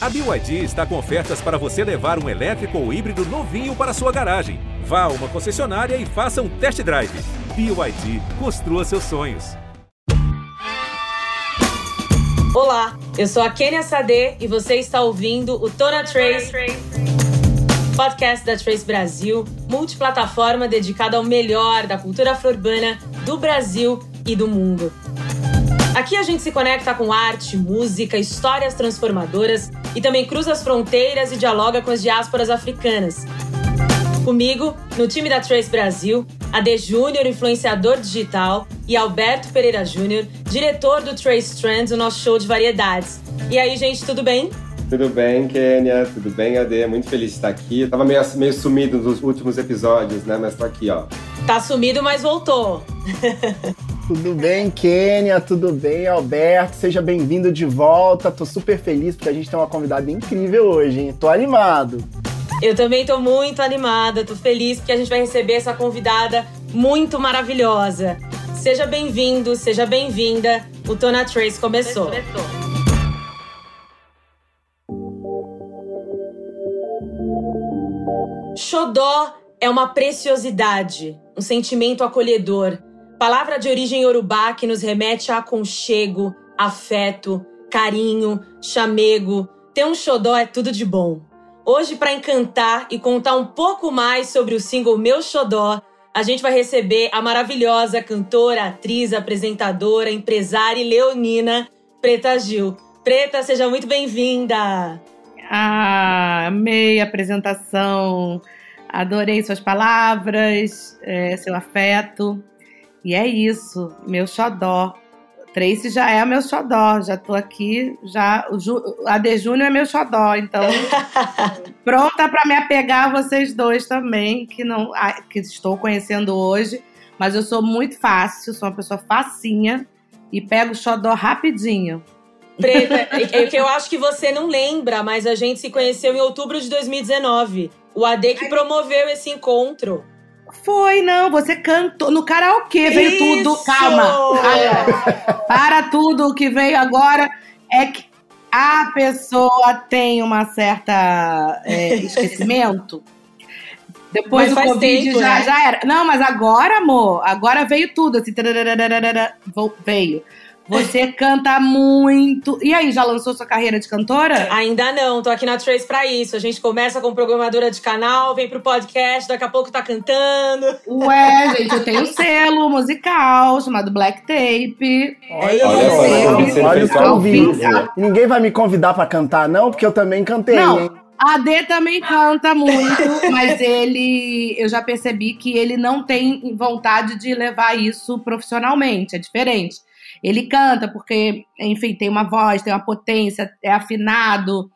A BYD está com ofertas para você levar um elétrico ou híbrido novinho para sua garagem. Vá a uma concessionária e faça um test drive. BYD, construa seus sonhos. Olá, eu sou a Kenia Sade e você está ouvindo o Tona Trace, podcast da Trace Brasil, multiplataforma dedicada ao melhor da cultura afro-urbana do Brasil e do mundo. Aqui a gente se conecta com arte, música, histórias transformadoras e também cruza as fronteiras e dialoga com as diásporas africanas. Comigo, no time da Trace Brasil, Ade Júnior, influenciador digital, e Alberto Pereira Júnior, diretor do Trace Trends, o nosso show de variedades. E aí, gente, tudo bem? Tudo bem, Kênia? Tudo bem, Ade? Muito feliz de estar aqui. Eu tava meio, meio sumido nos últimos episódios, né? Mas tô aqui, ó. Tá sumido, mas voltou. Tudo bem, Kênia? Tudo bem, Alberto? Seja bem-vindo de volta. Tô super feliz porque a gente tem uma convidada incrível hoje, hein? Tô animado. Eu também tô muito animada, tô feliz porque a gente vai receber essa convidada muito maravilhosa. Seja bem-vindo, seja bem-vinda. O Tona Trace começou. começou. Xodó é uma preciosidade, um sentimento acolhedor Palavra de origem yorubá que nos remete a aconchego, afeto, carinho, chamego. Ter um xodó é tudo de bom. Hoje, para encantar e contar um pouco mais sobre o single Meu Xodó, a gente vai receber a maravilhosa cantora, atriz, apresentadora, empresária e leonina Preta Gil. Preta, seja muito bem-vinda! Ah, amei a apresentação, adorei suas palavras, é, seu afeto. E é isso, meu xodó. Tracy já é meu xodó, já tô aqui, já a De Júnior é meu xodó, então pronta para me apegar a vocês dois também, que não que estou conhecendo hoje, mas eu sou muito fácil, sou uma pessoa facinha e pego o xodó rapidinho. Preta, é, é que eu acho que você não lembra, mas a gente se conheceu em outubro de 2019. O AD que promoveu esse encontro. Foi, não, você cantou no karaokê, veio Isso! tudo. Calma. Para tudo o que veio agora é que a pessoa tem uma certa é, esquecimento. Depois mas do Covid tempo, já, né? já era. Não, mas agora, amor, agora veio tudo, assim, veio. Você canta muito. E aí, já lançou sua carreira de cantora? Ainda não, tô aqui na Trace pra isso. A gente começa com programadora de canal, vem pro podcast, daqui a pouco tá cantando. Ué, gente, eu tenho um selo musical chamado Black Tape. Olha, olha, olha, olha o. Ninguém vai me convidar pra cantar, não, porque eu também cantei, não. hein? A D também canta muito, mas ele, eu já percebi que ele não tem vontade de levar isso profissionalmente, é diferente. Ele canta porque, enfim, tem uma voz, tem uma potência, é afinado.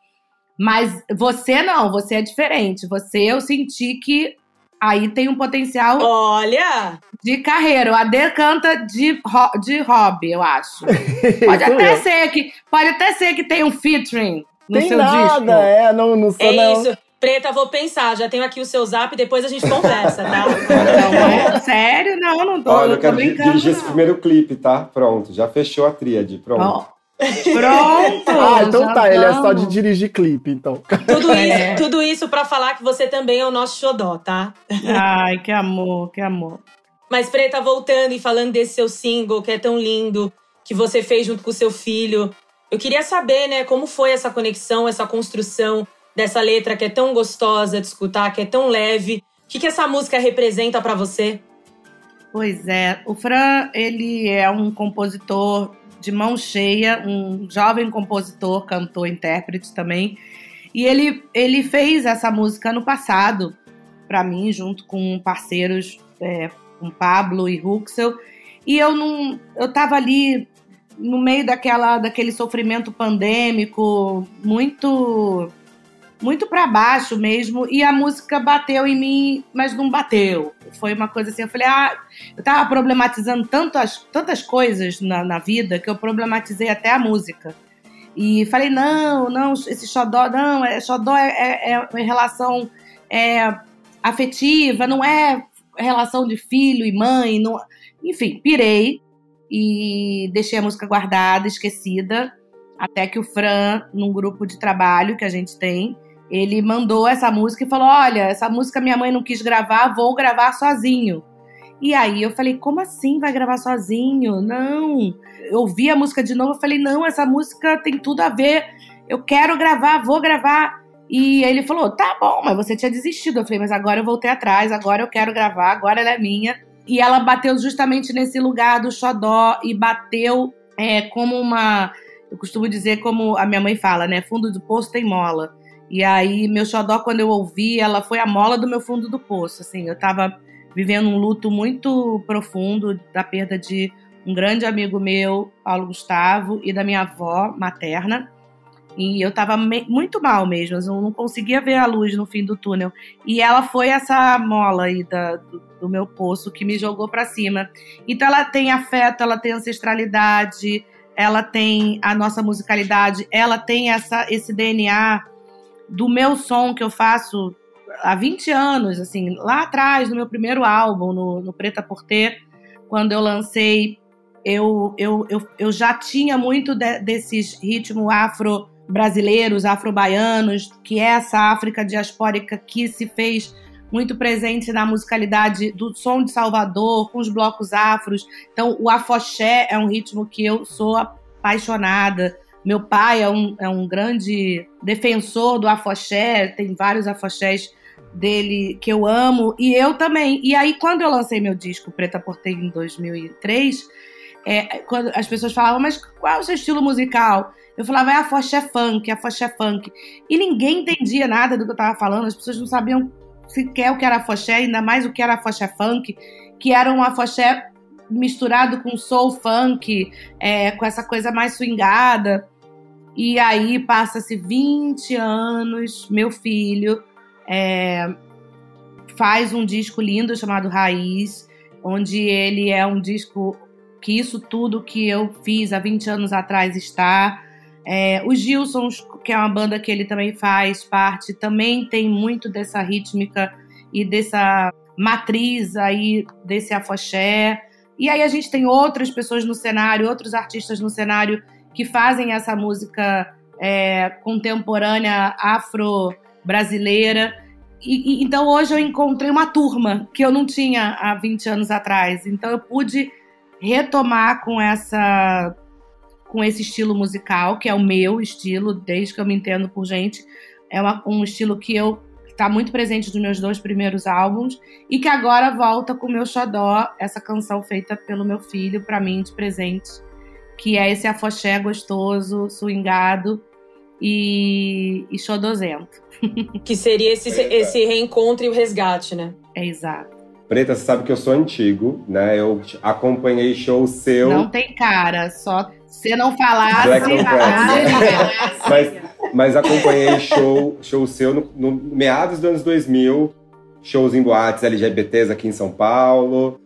Mas você não, você é diferente. Você eu senti que aí tem um potencial. Olha! De carreira. O Ade canta de, de hobby, eu acho. Pode até ser que pode até ser que tenha um featuring no tem seu nada, disco. É, não, não sou é não. isso. Preta, vou pensar. Já tenho aqui o seu zap, depois a gente conversa, tá? Não, é? Sério? Não, não tô. Olha, eu quero dirigir esse primeiro clipe, tá? Pronto, já fechou a tríade, pronto. Pronto! ah, então tá, ele é só de dirigir clipe, então. Tudo é. isso, tudo isso para falar que você também é o nosso xodó, tá? Ai, que amor, que amor. Mas, Preta, voltando e falando desse seu single que é tão lindo, que você fez junto com o seu filho, eu queria saber, né, como foi essa conexão, essa construção dessa letra que é tão gostosa de escutar, que é tão leve. O que, que essa música representa para você? Pois é, o Fran, ele é um compositor de mão cheia, um jovem compositor, cantor, intérprete também. E ele, ele fez essa música no passado, para mim, junto com parceiros, é, com Pablo e Ruxel. E eu não. Eu tava ali no meio daquela, daquele sofrimento pandêmico, muito muito para baixo mesmo, e a música bateu em mim, mas não bateu. Foi uma coisa assim, eu falei, ah, eu tava problematizando tantas, tantas coisas na, na vida que eu problematizei até a música. E falei, não, não, esse xodó, não, é, xodó é, é, é relação é, afetiva, não é relação de filho e mãe, não... enfim, pirei e deixei a música guardada, esquecida. Até que o Fran, num grupo de trabalho que a gente tem, ele mandou essa música e falou: Olha, essa música minha mãe não quis gravar, vou gravar sozinho. E aí eu falei: Como assim vai gravar sozinho? Não. Eu ouvi a música de novo, eu falei: Não, essa música tem tudo a ver. Eu quero gravar, vou gravar. E ele falou: Tá bom, mas você tinha desistido. Eu falei: Mas agora eu voltei atrás, agora eu quero gravar, agora ela é minha. E ela bateu justamente nesse lugar do xodó e bateu é, como uma. Eu costumo dizer, como a minha mãe fala, né? Fundo do poço tem mola. E aí, meu xodó, quando eu ouvi, ela foi a mola do meu fundo do poço. Assim, eu tava vivendo um luto muito profundo da perda de um grande amigo meu, Paulo Gustavo, e da minha avó materna. E eu tava muito mal mesmo, eu não conseguia ver a luz no fim do túnel. E ela foi essa mola aí da, do, do meu poço que me jogou para cima. Então ela tem afeto, ela tem ancestralidade, ela tem a nossa musicalidade, ela tem essa, esse DNA do meu som que eu faço há 20 anos, assim, lá atrás, no meu primeiro álbum, no, no Preta por Ter, quando eu lancei, eu, eu, eu, eu já tinha muito de, desses ritmos afro brasileiros, afro-baianos, que é essa África diaspórica que se fez muito presente na musicalidade do som de Salvador, com os blocos afros. Então, o afoxé é um ritmo que eu sou apaixonada. Meu pai é um, é um grande defensor do afoxé, tem vários afoxés dele que eu amo, e eu também. E aí, quando eu lancei meu disco Preta Porteira em 2003, é, quando as pessoas falavam, mas qual é o seu estilo musical? Eu falava, é a foché funk, é a foché funk. E ninguém entendia nada do que eu tava falando, as pessoas não sabiam sequer o que era foché, ainda mais o que era foché funk, que era um afoxé misturado com soul funk, é, com essa coisa mais swingada. E aí passa-se 20 anos, meu filho é, faz um disco lindo chamado Raiz, onde ele é um disco que isso tudo que eu fiz há 20 anos atrás está. É, os Gilsons, que é uma banda que ele também faz parte, também tem muito dessa rítmica e dessa matriz aí desse afoxé. E aí a gente tem outras pessoas no cenário, outros artistas no cenário que fazem essa música é, contemporânea afro-brasileira. E, e, então hoje eu encontrei uma turma que eu não tinha há 20 anos atrás. Então eu pude retomar com essa com esse estilo musical, que é o meu estilo, desde que eu me entendo por gente. É uma, um estilo que eu está muito presente nos meus dois primeiros álbuns e que agora volta com o meu xodó, essa canção feita pelo meu filho para mim de presente, que é esse afoxé gostoso, swingado e, e xodozento. Que seria esse, esse reencontro e o resgate, né? É exato. Preta, você sabe que eu sou antigo, né? Eu acompanhei show seu. Não tem cara, só se não falasse. Black on né? mas, mas acompanhei show, show seu no, no meados dos anos 2000, shows em boates LGBTs aqui em São Paulo.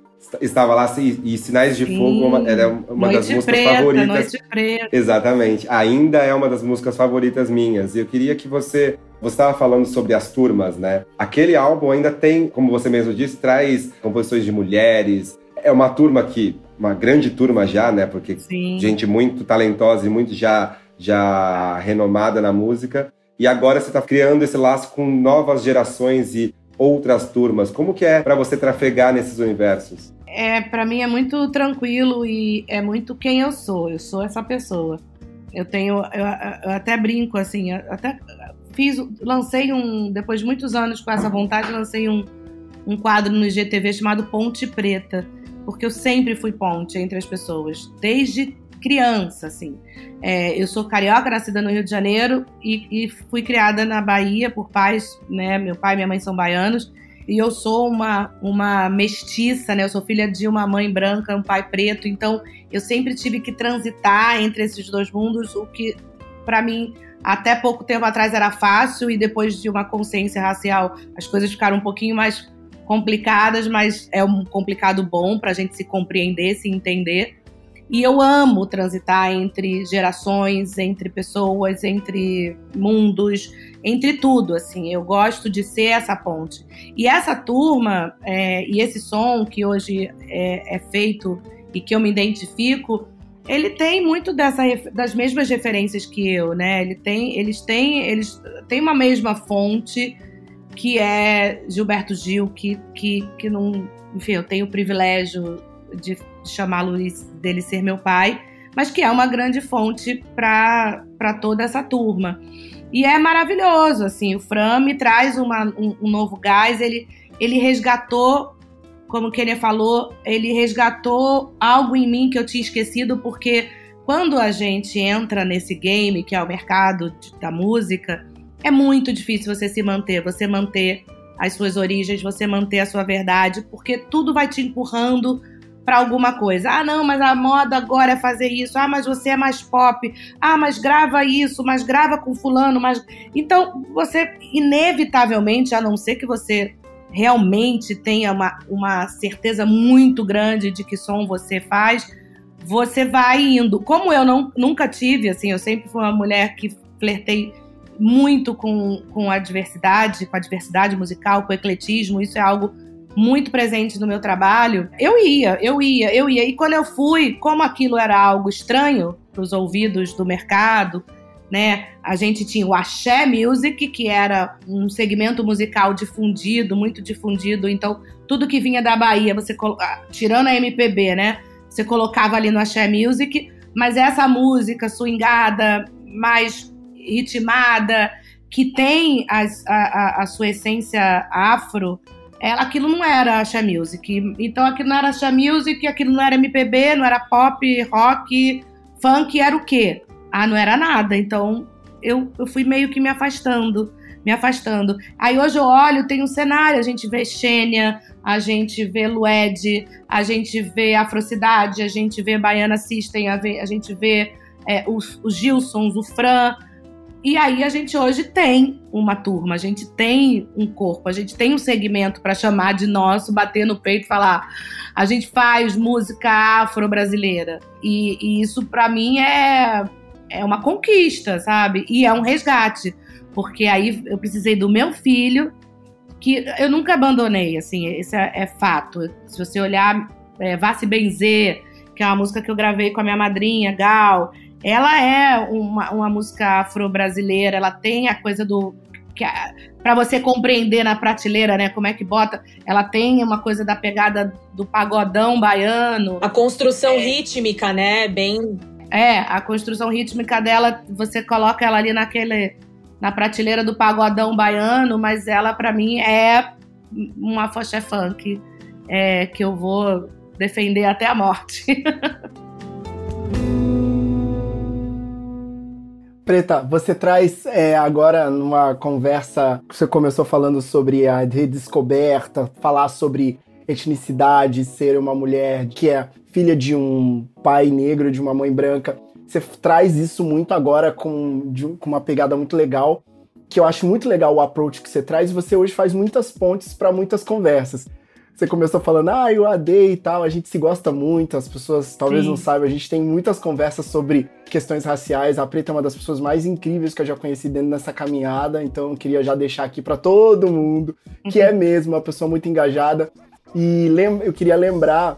Estava lá e, e Sinais de Sim. Fogo uma, era uma noite das músicas preta, favoritas. Noite preta. Exatamente. Ainda é uma das músicas favoritas minhas. E eu queria que você. Você estava falando sobre as turmas, né? Aquele álbum ainda tem, como você mesmo disse, traz composições de mulheres. É uma turma que. Uma grande turma já, né? Porque Sim. gente muito talentosa e muito já, já renomada na música. E agora você está criando esse laço com novas gerações e outras turmas. Como que é para você trafegar nesses universos? É, para mim é muito tranquilo e é muito quem eu sou. Eu sou essa pessoa. Eu tenho, eu, eu até brinco assim, até fiz, lancei um, depois de muitos anos com essa vontade, lancei um, um quadro no IGTV chamado Ponte Preta, porque eu sempre fui ponte entre as pessoas, desde criança, assim. É, eu sou carioca, nascida no Rio de Janeiro e, e, fui criada na Bahia por pais, né? Meu pai e minha mãe são baianos. E eu sou uma, uma mestiça, né? Eu sou filha de uma mãe branca, um pai preto. Então, eu sempre tive que transitar entre esses dois mundos, o que, para mim, até pouco tempo atrás era fácil. E depois de uma consciência racial, as coisas ficaram um pouquinho mais complicadas, mas é um complicado bom para a gente se compreender, se entender. E eu amo transitar entre gerações, entre pessoas, entre mundos, entre tudo, assim. Eu gosto de ser essa ponte. E essa turma é, e esse som que hoje é, é feito e que eu me identifico ele tem muito dessa, das mesmas referências que eu, né? Ele tem, eles têm, eles têm uma mesma fonte que é Gilberto Gil, que, que, que não, enfim, eu tenho o privilégio de chamá-lo dele ser meu pai, mas que é uma grande fonte para toda essa turma. E é maravilhoso, assim, o Fran me traz uma, um, um novo gás, ele, ele resgatou como o Kenia falou, ele resgatou algo em mim que eu tinha esquecido, porque quando a gente entra nesse game, que é o mercado da música, é muito difícil você se manter, você manter as suas origens, você manter a sua verdade, porque tudo vai te empurrando para alguma coisa. Ah, não, mas a moda agora é fazer isso. Ah, mas você é mais pop. Ah, mas grava isso, mas grava com fulano, mas então você inevitavelmente, a não ser que você realmente tenha uma, uma certeza muito grande de que som você faz, você vai indo. Como eu não, nunca tive, assim, eu sempre fui uma mulher que flertei muito com, com a diversidade, com a diversidade musical, com o ecletismo, isso é algo muito presente no meu trabalho. Eu ia, eu ia, eu ia. E quando eu fui, como aquilo era algo estranho para os ouvidos do mercado, né? A gente tinha o axé music, que era um segmento musical difundido, muito difundido. Então, tudo que vinha da Bahia, você ah, tirando a MPB, né? Você colocava ali no axé music, mas essa música swingada, mais ritmada, que tem as, a, a, a, sua essência afro, ela, aquilo não era axé music. Então, aquilo não era axé music, aquilo não era MPB, não era pop, rock, funk, era o quê? ah, não era nada. Então eu, eu fui meio que me afastando, me afastando. Aí hoje eu olho, tem um cenário, a gente vê Xênia, a gente vê Lued, a gente vê Afrocidade, a gente vê Baiana System, a, a gente vê é, os, os Gilsons, o Fran. E aí a gente hoje tem uma turma, a gente tem um corpo, a gente tem um segmento para chamar de nosso, bater no peito e falar: a gente faz música afro-brasileira. E, e isso para mim é é uma conquista, sabe? E é um resgate, porque aí eu precisei do meu filho, que eu nunca abandonei, assim, esse é, é fato. Se você olhar é, Vá Se Benzer, que é uma música que eu gravei com a minha madrinha, Gal, ela é uma, uma música afro-brasileira, ela tem a coisa do. para você compreender na prateleira, né, como é que bota, ela tem uma coisa da pegada do pagodão baiano. A construção é. rítmica, né, bem é, a construção rítmica dela, você coloca ela ali naquele na prateleira do pagodão baiano, mas ela para mim é uma foché funk é, que eu vou defender até a morte. Preta, você traz é, agora numa conversa, você começou falando sobre a redescoberta, falar sobre etnicidade, ser uma mulher que é filha de um pai negro, de uma mãe branca. Você traz isso muito agora com, de, com uma pegada muito legal, que eu acho muito legal o approach que você traz, você hoje faz muitas pontes para muitas conversas. Você começou falando, ah, o AD e tal, a gente se gosta muito, as pessoas talvez Sim. não saibam, a gente tem muitas conversas sobre questões raciais. A Preta é uma das pessoas mais incríveis que eu já conheci dentro dessa caminhada, então eu queria já deixar aqui para todo mundo que é mesmo uma pessoa muito engajada. E eu queria lembrar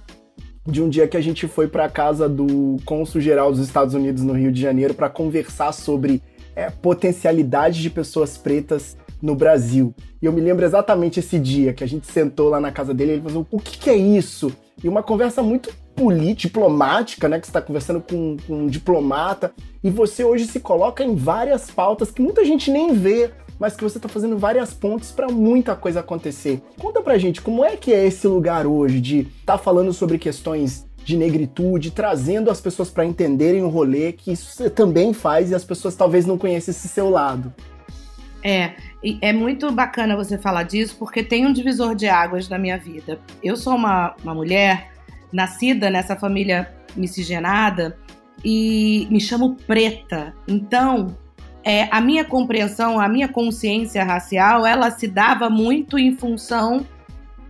de um dia que a gente foi para a casa do cônsul geral dos Estados Unidos no Rio de Janeiro para conversar sobre é, potencialidade de pessoas pretas no Brasil. E eu me lembro exatamente esse dia que a gente sentou lá na casa dele e ele falou: o que, que é isso? E uma conversa muito política, diplomática, né? Que você está conversando com, com um diplomata, e você hoje se coloca em várias pautas que muita gente nem vê mas que você está fazendo várias pontes para muita coisa acontecer. Conta pra gente como é que é esse lugar hoje de estar tá falando sobre questões de negritude, trazendo as pessoas para entenderem o rolê que isso você também faz e as pessoas talvez não conheçam esse seu lado. É, é muito bacana você falar disso porque tem um divisor de águas na minha vida. Eu sou uma, uma mulher nascida nessa família miscigenada e me chamo preta. Então, é, a minha compreensão, a minha consciência racial, ela se dava muito em função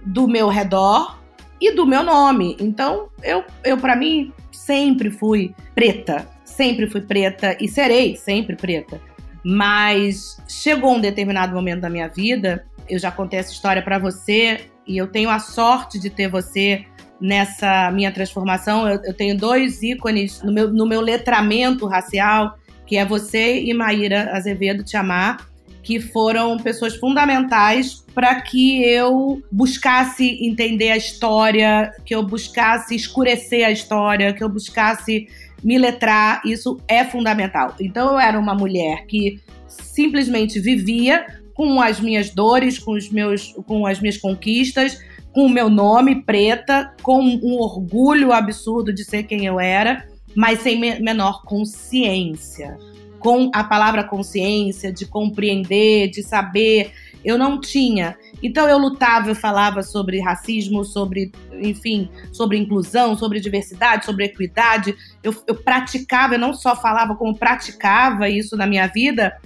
do meu redor e do meu nome. Então, eu, eu para mim, sempre fui preta. Sempre fui preta e serei sempre preta. Mas chegou um determinado momento da minha vida, eu já contei essa história para você, e eu tenho a sorte de ter você nessa minha transformação. Eu, eu tenho dois ícones no meu, no meu letramento racial, que é você e Maíra Azevedo Te Amar, que foram pessoas fundamentais para que eu buscasse entender a história, que eu buscasse escurecer a história, que eu buscasse me letrar. Isso é fundamental. Então eu era uma mulher que simplesmente vivia com as minhas dores, com os meus, com as minhas conquistas, com o meu nome preta, com um orgulho absurdo de ser quem eu era, mas sem menor consciência. Com a palavra consciência, de compreender, de saber, eu não tinha. Então eu lutava, eu falava sobre racismo, sobre, enfim, sobre inclusão, sobre diversidade, sobre equidade. Eu, eu praticava, eu não só falava, como praticava isso na minha vida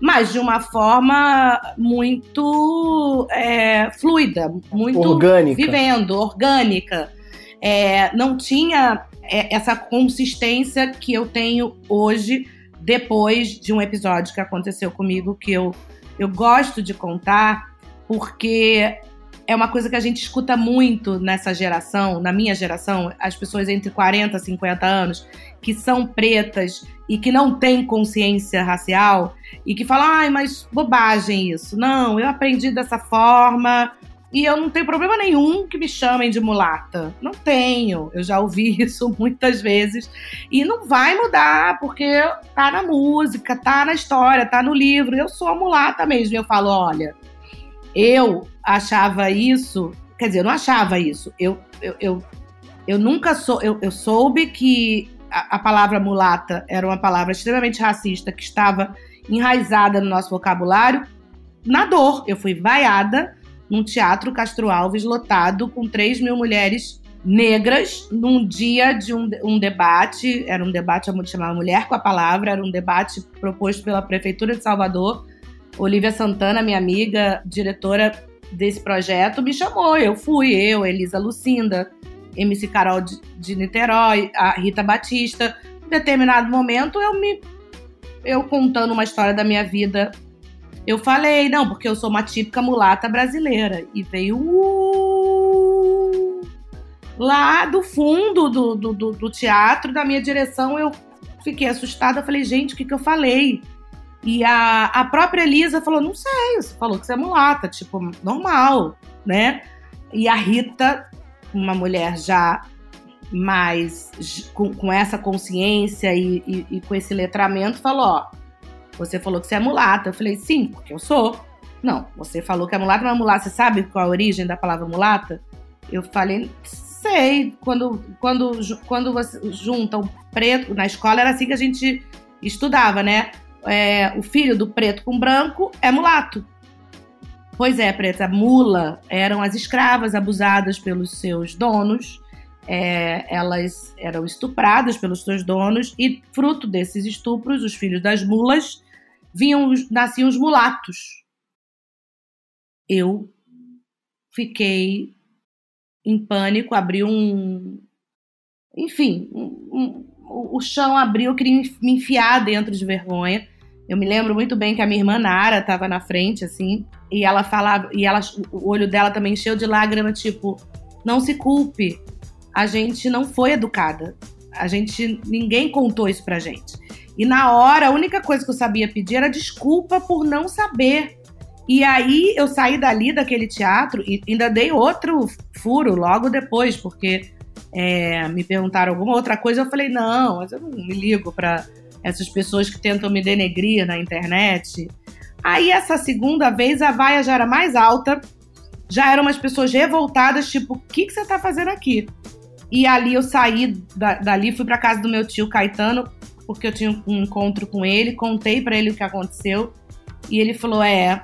mas de uma forma muito é, fluida, muito orgânica. vivendo, orgânica. É, não tinha é, essa consistência que eu tenho hoje, depois de um episódio que aconteceu comigo, que eu, eu gosto de contar, porque é uma coisa que a gente escuta muito nessa geração, na minha geração, as pessoas entre 40 e 50 anos, que são pretas e que não têm consciência racial e que falam, ai, mas bobagem isso. Não, eu aprendi dessa forma e eu não tenho problema nenhum que me chamem de mulata. Não tenho. Eu já ouvi isso muitas vezes e não vai mudar porque tá na música, tá na história, tá no livro. Eu sou mulata mesmo. Eu falo, olha, eu achava isso, quer dizer, eu não achava isso. Eu, eu, eu, eu nunca sou, eu, eu soube que a, a palavra mulata era uma palavra extremamente racista que estava enraizada no nosso vocabulário na dor. Eu fui vaiada num teatro Castro Alves lotado com 3 mil mulheres negras num dia de um, um debate, era um debate chamava Mulher com a Palavra, era um debate proposto pela Prefeitura de Salvador. Olivia Santana, minha amiga, diretora desse projeto, me chamou. Eu fui, eu, Elisa Lucinda, MC Carol de, de Niterói, a Rita Batista. Em determinado momento, eu me. Eu contando uma história da minha vida, eu falei, não, porque eu sou uma típica mulata brasileira. E veio. Uh, lá do fundo do, do, do, do teatro, da minha direção, eu fiquei assustada. Falei, gente, o que, que eu falei? E a, a própria Elisa falou: não sei, você falou que você é mulata, tipo, normal, né? E a Rita uma mulher já mais com, com essa consciência e, e, e, com esse letramento, falou: Ó, você falou que você é mulata. Eu falei: Sim, porque eu sou. Não, você falou que é mulata, mas mulata, você sabe qual a origem da palavra mulata? Eu falei: Sei. Quando, quando, quando você junta o preto, na escola era assim que a gente estudava, né? É, o filho do preto com branco é mulato. Pois é, preta, mula eram as escravas abusadas pelos seus donos. É, elas eram estupradas pelos seus donos e fruto desses estupros, os filhos das mulas vinham, nasciam os mulatos. Eu fiquei em pânico, abri um, enfim, um, um, o chão abriu, eu queria me enfiar dentro de vergonha. Eu me lembro muito bem que a minha irmã Nara estava na frente, assim, e ela falava, e ela, o olho dela também encheu de lágrima, tipo, não se culpe, a gente não foi educada, a gente, ninguém contou isso pra gente. E na hora, a única coisa que eu sabia pedir era desculpa por não saber. E aí eu saí dali daquele teatro e ainda dei outro furo logo depois, porque é, me perguntaram alguma outra coisa, eu falei, não, mas eu não me ligo para essas pessoas que tentam me denegrir na internet. Aí essa segunda vez a vaia já era mais alta, já eram umas pessoas revoltadas, tipo, o que, que você tá fazendo aqui? E ali eu saí da, dali, fui para casa do meu tio Caetano, porque eu tinha um encontro com ele, contei para ele o que aconteceu, e ele falou: "É,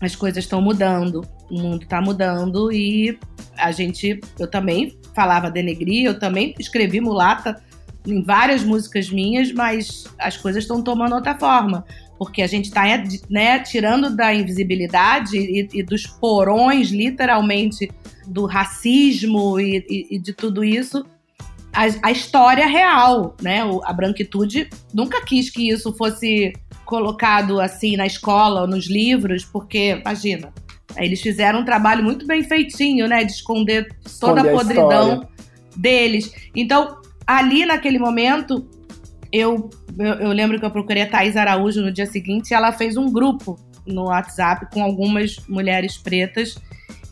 as coisas estão mudando, o mundo tá mudando e a gente, eu também falava denegrir, eu também escrevi mulata em várias músicas minhas, mas as coisas estão tomando outra forma. Porque a gente está né, tirando da invisibilidade e, e, dos porões, literalmente, do racismo e, e, e de tudo isso, a, a, história real, né? A branquitude nunca quis que isso fosse colocado assim na escola ou nos livros, porque, imagina, Eles fizeram um trabalho muito bem feitinho, né? De esconder toda Esconder a a podridão história. deles. Então, ali naquele momento, eu, eu, eu lembro que eu procurei a Thaís Araújo no dia seguinte e ela fez um grupo no WhatsApp com algumas mulheres pretas.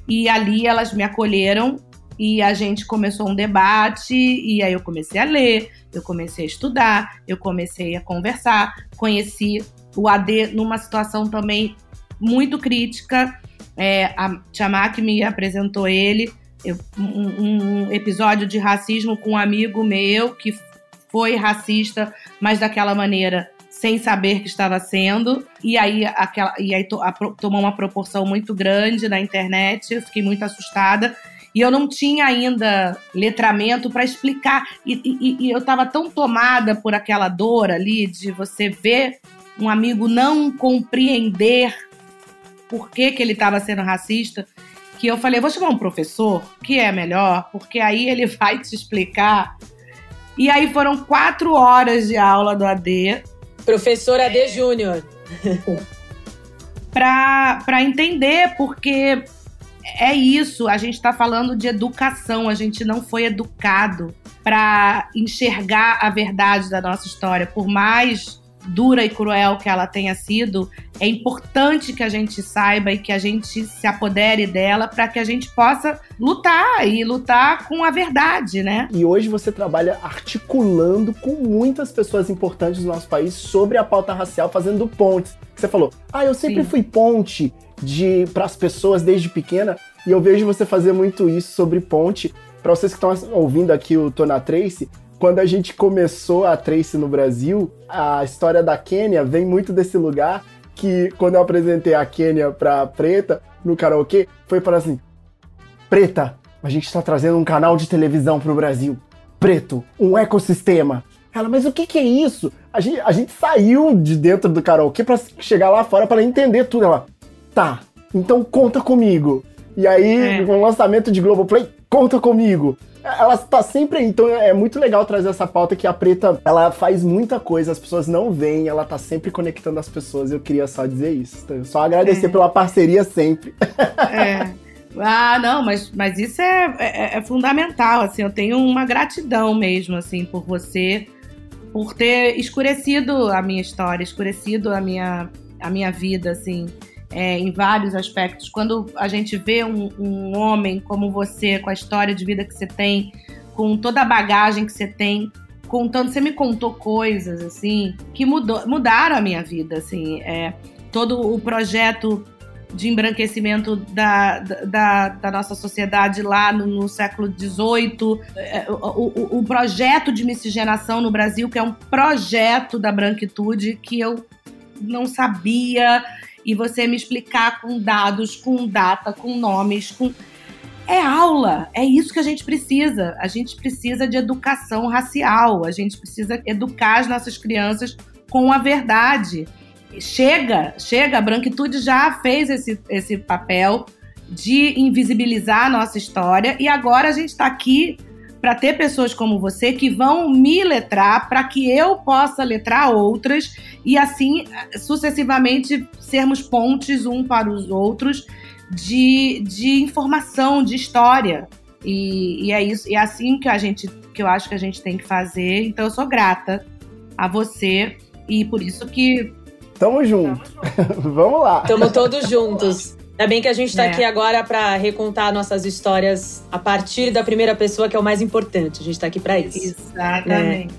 E ali elas me acolheram e a gente começou um debate. E aí eu comecei a ler, eu comecei a estudar, eu comecei a conversar. Conheci o AD numa situação também muito crítica. É, a Tiamat me apresentou ele. Eu- um, um episódio de racismo com um amigo meu que foi racista, mas daquela maneira sem saber que estava sendo. E aí, aquela, e aí to- a tomou uma proporção muito grande na internet. Eu fiquei muito assustada. E eu não tinha ainda letramento para explicar. E, e- e eu estava tão tomada por aquela dor ali de você ver um amigo não compreender por que, que ele estava sendo racista, que eu falei, vou chamar um professor, que é melhor, porque aí ele vai te explicar. E aí foram quatro horas de aula do AD Professor AD Júnior. para entender, porque é isso, a gente está falando de educação, a gente não foi educado para enxergar a verdade da nossa história, por mais dura e cruel que ela tenha sido, é importante que a gente saiba e que a gente se apodere dela para que a gente possa lutar e lutar com a verdade, né? E hoje você trabalha articulando com muitas pessoas importantes do nosso país sobre a pauta racial, fazendo pontes. Você falou, ah, eu sempre Sim. fui ponte de para as pessoas desde pequena, e eu vejo você fazer muito isso sobre ponte. Para vocês que estão ouvindo aqui o Tona Trace, quando a gente começou a Trace no Brasil, a história da Quênia vem muito desse lugar que quando eu apresentei a Quênia pra Preta no karaokê, foi para assim: Preta, a gente tá trazendo um canal de televisão pro Brasil. Preto, um ecossistema. Ela, mas o que que é isso? A gente, a gente saiu de dentro do karaokê pra chegar lá fora para entender tudo. Ela, tá, então conta comigo. E aí, É. com o lançamento de Globoplay, conta comigo. Ela tá sempre aí, então é muito legal trazer essa pauta que a Preta, ela faz muita coisa, as pessoas não veem, ela tá sempre conectando as pessoas, eu queria só dizer isso. Então, Só agradecer É. pela parceria sempre. É. Ah, não, mas, mas isso é, é, é fundamental, assim, eu tenho uma gratidão mesmo, assim, por você, por ter escurecido a minha história, escurecido a minha, a minha vida, assim, é, em vários aspectos. Quando a gente vê um, um homem como você, com a história de vida que você tem, com toda a bagagem que você tem, contando, você me contou coisas, assim, que mudou, mudaram a minha vida, assim, é, todo o projeto de embranquecimento da, da, da nossa sociedade lá no, no século XVIII, é, o, o, o projeto de miscigenação no Brasil, que é um projeto da branquitude que eu não sabia, e você me explicar com dados, com data, com nomes, com. É aula, é isso que a gente precisa. A gente precisa de educação racial, a gente precisa educar as nossas crianças com a verdade chega, chega, a branquitude já fez esse, esse papel de invisibilizar a nossa história e agora a gente está aqui para ter pessoas como você que vão me letrar para que eu possa letrar outras e assim sucessivamente sermos pontes um para os outros de, de informação, de história. E, e é isso, e é assim que a gente que eu acho que a gente tem que fazer. Então eu sou grata a você e por isso que Tamo junto. Vamos lá. Estamos todos juntos. Ainda bem que a gente está É. aqui agora para recontar nossas histórias a partir da primeira pessoa, que é o mais importante. A gente está aqui para isso. Exatamente.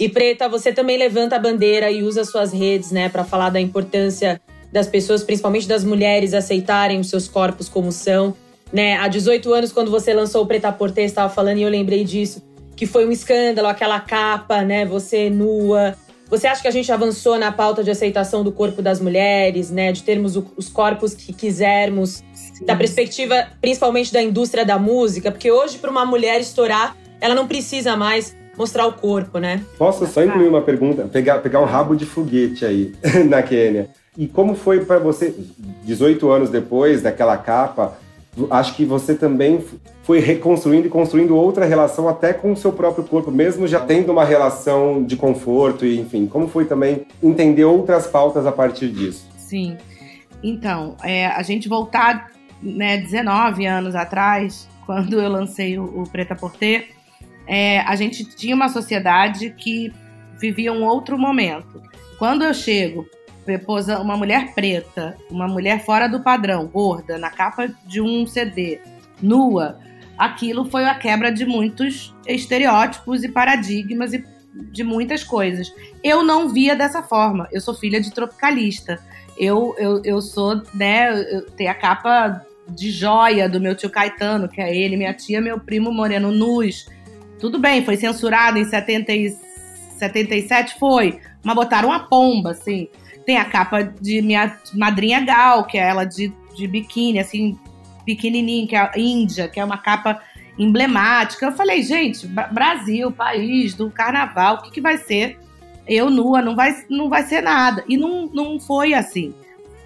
E Preta, você também levanta a bandeira e usa suas redes, né, para falar da importância das pessoas, principalmente das mulheres, aceitarem os seus corpos como são. Né? Há 18 anos, quando você lançou o Preta Porter, estava falando e eu lembrei disso, que foi um escândalo, aquela capa, né? Você nua. Você acha que a gente avançou na pauta de aceitação do corpo das mulheres, né? De termos o- os corpos que quisermos, da perspectiva principalmente da indústria da música? Porque hoje, para uma mulher estourar, ela não precisa mais mostrar o corpo, né? Posso só incluir uma pergunta? Pegar, pegar um rabo de foguete aí na Quênia. E como foi para você, 18 anos depois daquela capa, acho que você também foi reconstruindo e construindo outra relação até com o seu próprio corpo, mesmo já tendo uma relação de conforto e, enfim, como foi também entender outras pautas a partir disso? Sim. Então, é, a gente voltar, né, 19 anos atrás, quando eu lancei o, o Preta Porter, é, a gente tinha uma sociedade que vivia um outro momento. Quando eu chego, uma mulher preta, uma mulher fora do padrão, gorda, na capa de um CD, nua, aquilo foi a quebra de muitos estereótipos e paradigmas e de muitas coisas. Eu não via dessa forma. Eu sou filha de tropicalista. Eu, eu, eu sou, né, eu tenho a capa de joia do meu tio Caetano, que é ele, minha tia, meu primo Moreno Nus. Tudo bem, foi censurado em 70 e 77, foi. Mas botaram uma pomba, assim. Tem a capa de minha madrinha Gal, que é ela de, de biquíni, assim, pequenininho, que é a Índia, que é uma capa emblemática. Eu falei, gente, Brasil, país do carnaval, o que, que vai ser? Eu nua, não vai, não vai ser nada. E não, não foi assim.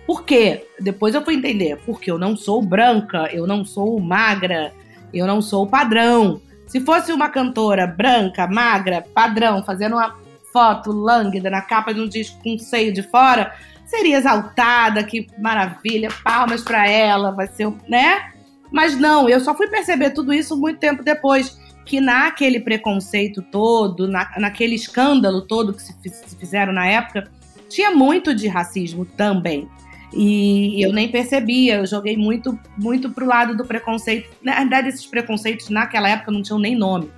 Por quê? Depois eu fui entender. Porque eu não sou branca, eu não sou magra, eu não sou padrão. Se fosse uma cantora branca, magra, padrão, fazendo uma foto lânguida na capa de um disco com um seio de fora, seria exaltada, que maravilha, palmas para ela, vai ser, né? Mas não, eu só fui perceber tudo isso muito tempo depois, que naquele preconceito todo, na, naquele escândalo todo que se, se fizeram na época, tinha muito de racismo também. E eu nem percebia, eu joguei muito, muito pro lado do preconceito. Na verdade, esses preconceitos naquela época não tinham nem nome.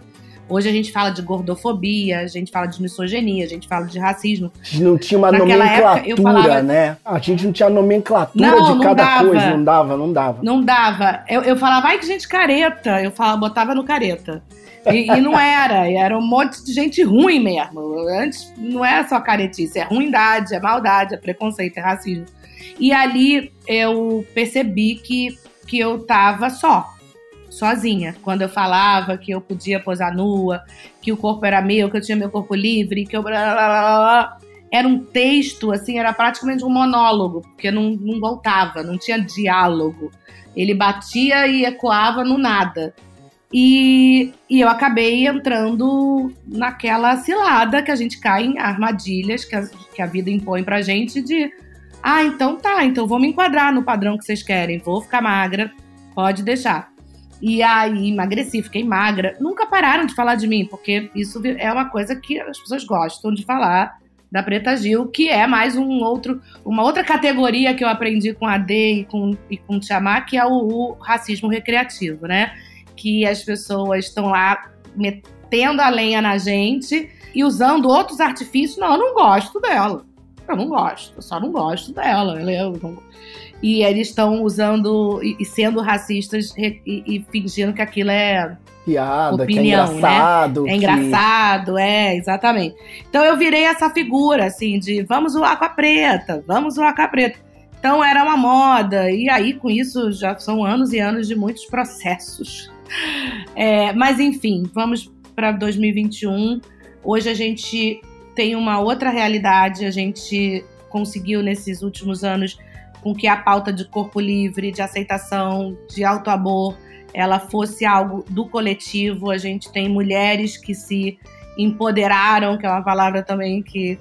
Hoje a gente fala de gordofobia, a gente fala de misoginia, a gente fala de racismo. A gente não tinha uma Naquela nomenclatura, falava... né? A gente não tinha nomenclatura não, de não cada dava. coisa, não dava, não dava. Não dava. Eu, eu falava, ai que gente careta. Eu falava, botava no careta. E, e, não era, era um monte de gente ruim mesmo. Antes não é só caretice, é ruindade, é maldade, é preconceito, é racismo. E ali eu percebi que, que eu tava só sozinha. Quando eu falava que eu podia posar nua, que o corpo era meu, que eu tinha meu corpo livre, que eu. Era um texto, assim, era praticamente um monólogo, porque não, não voltava, não tinha diálogo. Ele batia e ecoava no nada. E, e eu acabei entrando naquela cilada que a gente cai em armadilhas que a, que a vida impõe pra gente de. Ah, então tá, então vou me enquadrar no padrão que vocês querem, vou ficar magra, pode deixar. E aí emagreci, fiquei magra. Nunca pararam de falar de mim, porque isso é uma coisa que as pessoas gostam de falar da Preta Gil, que é mais um outro, uma outra categoria que eu aprendi com a D e com, e com o Tiamá, que é o, o racismo recreativo, né? Que as pessoas estão lá metendo a lenha na gente e usando outros artifícios. Não, eu não gosto dela. Eu não gosto, eu só não gosto dela. Eu não, e eles estão usando e, sendo racistas e, e, fingindo que aquilo é piada, opinião, que é engraçado. Né? É engraçado, é, exatamente. Então eu virei essa figura, assim, de vamos zoar com a preta, vamos zoar com a preta. Então era uma moda, e aí com isso já são anos e anos de muitos processos. É, mas enfim, vamos para 2021. Hoje a gente tem uma outra realidade, a gente conseguiu nesses últimos anos com que a pauta de corpo livre, de aceitação, de auto-amor, ela fosse algo do coletivo. A gente tem mulheres que se empoderaram, que é uma palavra também que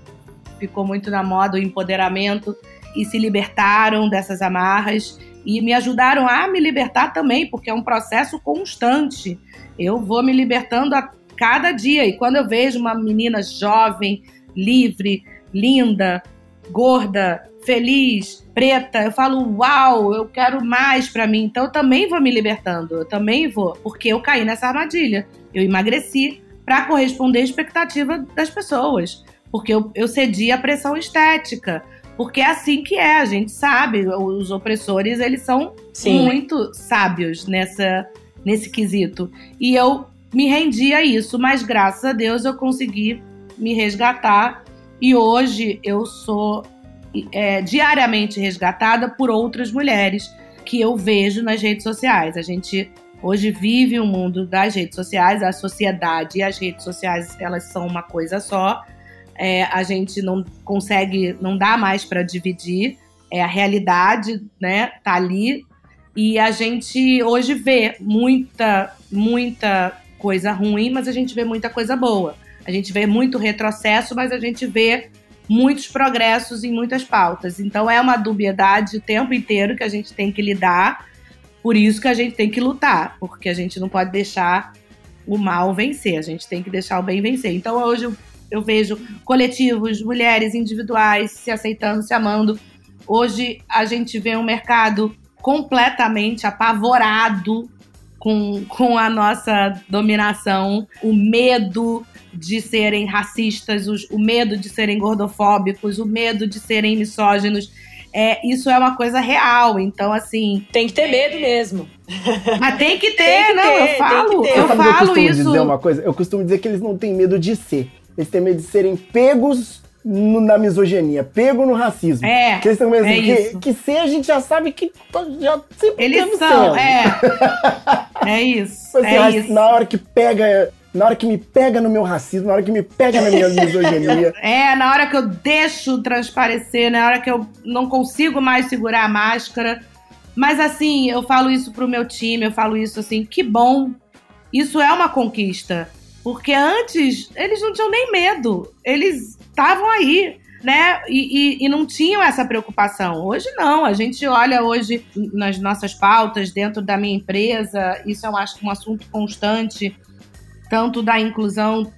ficou muito na moda, o empoderamento, e se libertaram dessas amarras e me ajudaram a me libertar também, porque é um processo constante. Eu vou me libertando a cada dia. E quando eu vejo uma menina jovem, livre, linda, gorda, feliz, preta, eu falo, uau, eu quero mais para mim. Então eu também vou me libertando, eu também vou, porque eu caí nessa armadilha. Eu emagreci para corresponder à expectativa das pessoas, porque eu, eu cedi à pressão estética. Porque é assim que é, a gente sabe, os opressores, eles são Sim. muito sábios nessa, nesse quesito. E eu me rendi a isso, mas graças a Deus eu consegui me resgatar e hoje eu sou é, diariamente resgatada por outras mulheres que eu vejo nas redes sociais. A gente hoje vive um mundo das redes sociais, a sociedade e as redes sociais elas são uma coisa só. É, a gente não consegue, não dá mais para dividir. É a realidade, né? Tá ali. E a gente hoje vê muita, muita coisa ruim, mas a gente vê muita coisa boa. A gente vê muito retrocesso, mas a gente vê muitos progressos em muitas pautas. Então é uma dubiedade o tempo inteiro que a gente tem que lidar. Por isso que a gente tem que lutar, porque a gente não pode deixar o mal vencer, a gente tem que deixar o bem vencer. Então hoje eu, eu vejo coletivos, mulheres individuais se aceitando, se amando. Hoje a gente vê um mercado completamente apavorado com, com a nossa dominação, o medo de serem racistas, os, o medo de serem gordofóbicos, o medo de serem misóginos. É, isso é uma coisa real. Então, assim. Tem que ter medo mesmo. Mas tem que ter, tem que não. Ter, eu falo, ter. eu falo eu costumo isso. dizer uma coisa? Eu costumo dizer que eles não têm medo de ser. Eles têm medo de serem pegos no, na misoginia, pego no racismo. É. Que eles é que, que ser a gente já sabe que já sempre Eles são, sendo. é. É isso. Assim, é isso. Na hora que pega, na hora que me pega no meu racismo, na hora que me pega na minha misoginia. É, na hora que eu deixo transparecer, na hora que eu não consigo mais segurar a máscara. Mas assim, eu falo isso pro meu time, eu falo isso assim, que bom. Isso é uma conquista. Porque antes eles não tinham nem medo. Eles estavam aí, né? E, e- e não tinham essa preocupação. Hoje não. A gente olha hoje nas nossas pautas, dentro da minha empresa, isso eu acho que é um assunto constante, tanto da inclusão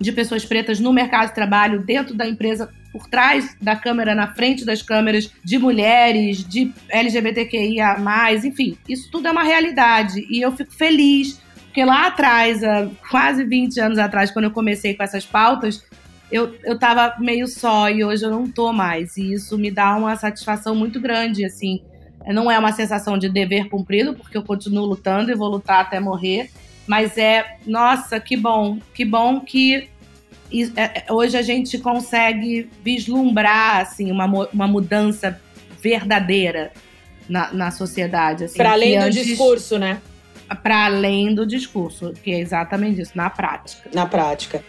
de pessoas pretas no mercado de trabalho, dentro da empresa, por trás da câmera, na frente das câmeras, de mulheres, de LGBTQIA, enfim, isso tudo é uma realidade. E eu fico feliz, porque lá atrás, há quase 20 anos atrás, quando eu comecei com essas pautas, eu, eu tava meio só e hoje eu não tô mais. E isso me dá uma satisfação muito grande, assim. Não é uma sensação de dever cumprido, porque eu continuo lutando e vou lutar até morrer. Mas é, nossa, que bom, que bom que é, é, hoje a gente consegue vislumbrar assim, uma, uma mudança verdadeira na, na sociedade. Assim, Para além que do antes- discurso, né? Para além do discurso, que é exatamente isso, na prática. Na prática.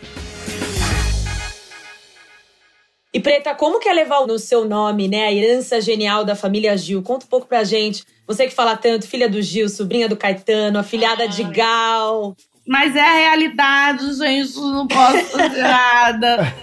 E Preta, como que é levar no seu nome, né, a herança genial da família Gil? Conta um pouco pra gente. Você que fala tanto, filha do Gil, sobrinha do Caetano, afilhada de Gal. Mas é a realidade, gente, não posso fazer nada.